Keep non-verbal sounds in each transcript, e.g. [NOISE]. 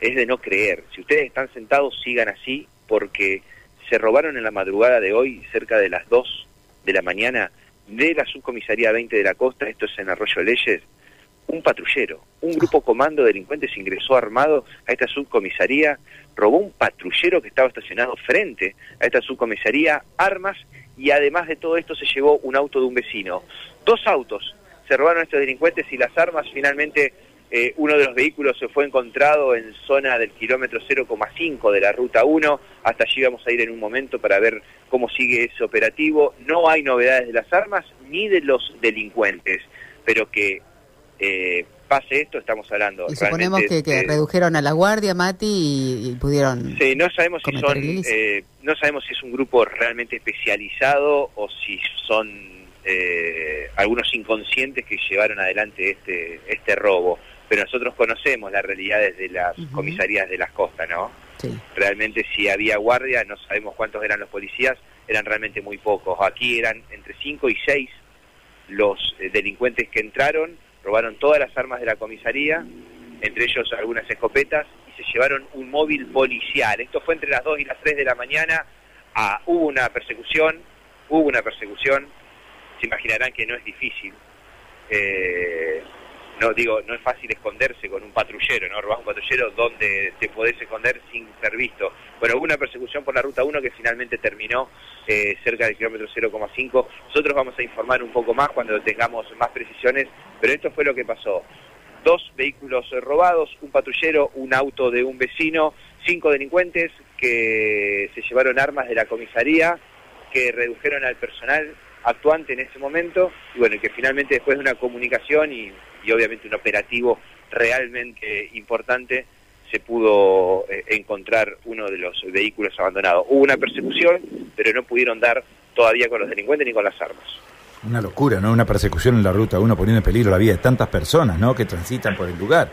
es de no creer. Si ustedes están sentados, sigan así, porque se robaron en la madrugada de hoy, cerca de las 2 de la mañana, de la subcomisaría 20 de la costa, esto es en Arroyo Leyes, un patrullero, un grupo comando de delincuentes ingresó armado a esta subcomisaría, robó un patrullero que estaba estacionado frente a esta subcomisaría, armas y además de todo esto se llevó un auto de un vecino. Dos autos se robaron estos delincuentes y las armas finalmente eh, uno de los vehículos se fue encontrado en zona del kilómetro 0,5 de la ruta 1. Hasta allí vamos a ir en un momento para ver cómo sigue ese operativo. No hay novedades de las armas ni de los delincuentes, pero que eh, pase esto, estamos hablando. Y suponemos que, redujeron a la guardia, Mati, y, pudieron. Sí, no sabemos si son, eh, no sabemos si es un grupo realmente especializado o si son eh, algunos inconscientes que llevaron adelante este este robo. Pero nosotros conocemos las realidades de las comisarías de las costas, ¿no? Sí. Realmente si había guardia, no sabemos cuántos eran los policías, eran realmente muy pocos. Aquí eran entre 5 y 6 los delincuentes que entraron robaron todas las armas de la comisaría, entre ellos algunas escopetas, y se llevaron un móvil policial. Esto fue entre las 2 y las 3 de la mañana. Ah, hubo una persecución, hubo una persecución, se imaginarán que no es difícil. Eh, no digo, no es fácil esconderse con un patrullero, ¿no? Robás un patrullero donde te podés esconder sin ser visto. Bueno, hubo una persecución por la ruta 1 que finalmente terminó eh, cerca del kilómetro 0,5. Nosotros vamos a informar un poco más cuando tengamos más precisiones, pero esto fue lo que pasó. Dos vehículos robados, un patrullero, un auto de un vecino, cinco delincuentes que se llevaron armas de la comisaría, que redujeron al personal actuante en ese momento y bueno, que finalmente después de una comunicación y, obviamente un operativo realmente importante se pudo eh, encontrar uno de los vehículos abandonados. Hubo una persecución, pero no pudieron dar todavía con los delincuentes ni con las armas. Una locura, ¿no? Una persecución en la ruta uno poniendo en peligro la vida de tantas personas, ¿no? Que transitan por el lugar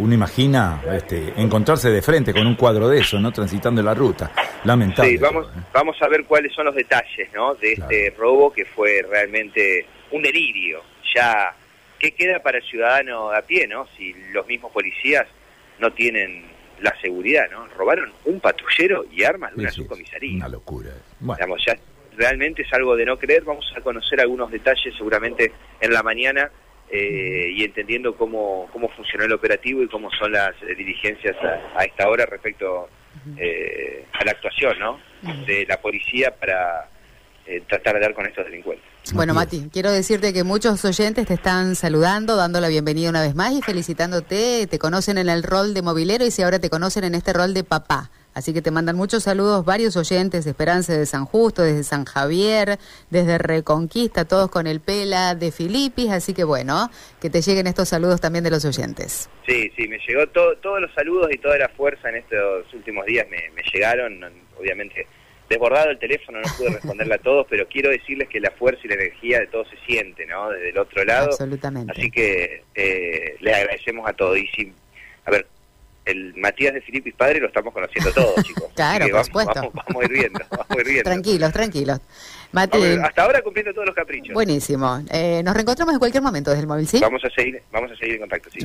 uno imagina este, encontrarse de frente con un cuadro de eso, ¿no? Transitando la ruta. Lamentable. Sí, vamos, ¿eh? vamos a ver cuáles son los detalles, ¿no? De este robo que fue realmente un delirio. Ya, ¿qué queda para el ciudadano a pie, ¿no? Si los mismos policías no tienen la seguridad, ¿no? Robaron un patrullero y armas de una subcomisaría. Una locura. Bueno. ya realmente es algo de no creer. Vamos a conocer algunos detalles seguramente en la mañana eh, y entendiendo cómo, cómo funcionó el operativo y cómo son las eh, diligencias a, esta hora respecto eh, a la actuación ¿no? de la policía para tratar de dar con estos delincuentes. Bueno, Mati, quiero decirte que muchos oyentes te están saludando, dando la bienvenida una vez más y felicitándote. Te conocen en el rol de movilero y si ahora te conocen en este rol de papá. Así que te mandan muchos saludos varios oyentes de Esperanza de San Justo, desde San Javier, desde Reconquista, todos con el Pela de Filipis. Así que bueno, que te lleguen estos saludos también de los oyentes. Sí, sí, me llegó todos los saludos y toda la fuerza en estos últimos días me, llegaron. Obviamente, desbordado el teléfono, no pude responderle a todos, pero quiero decirles que la fuerza y la energía de todos se siente, ¿no? Desde el otro lado. Absolutamente. Así que eh, les agradecemos a todos. Y si, a ver, el Matías de Filipis padre lo estamos conociendo todos, [LAUGHS] chicos. claro, por vamos, supuesto. Vamos, a ir viendo, vamos a ir viendo. tranquilos, tranquilos. hasta ahora cumpliendo todos los caprichos. Buenísimo. Eh, nos reencontramos en cualquier momento desde el móvil, ¿sí? Vamos a seguir, vamos a seguir en contacto, sí.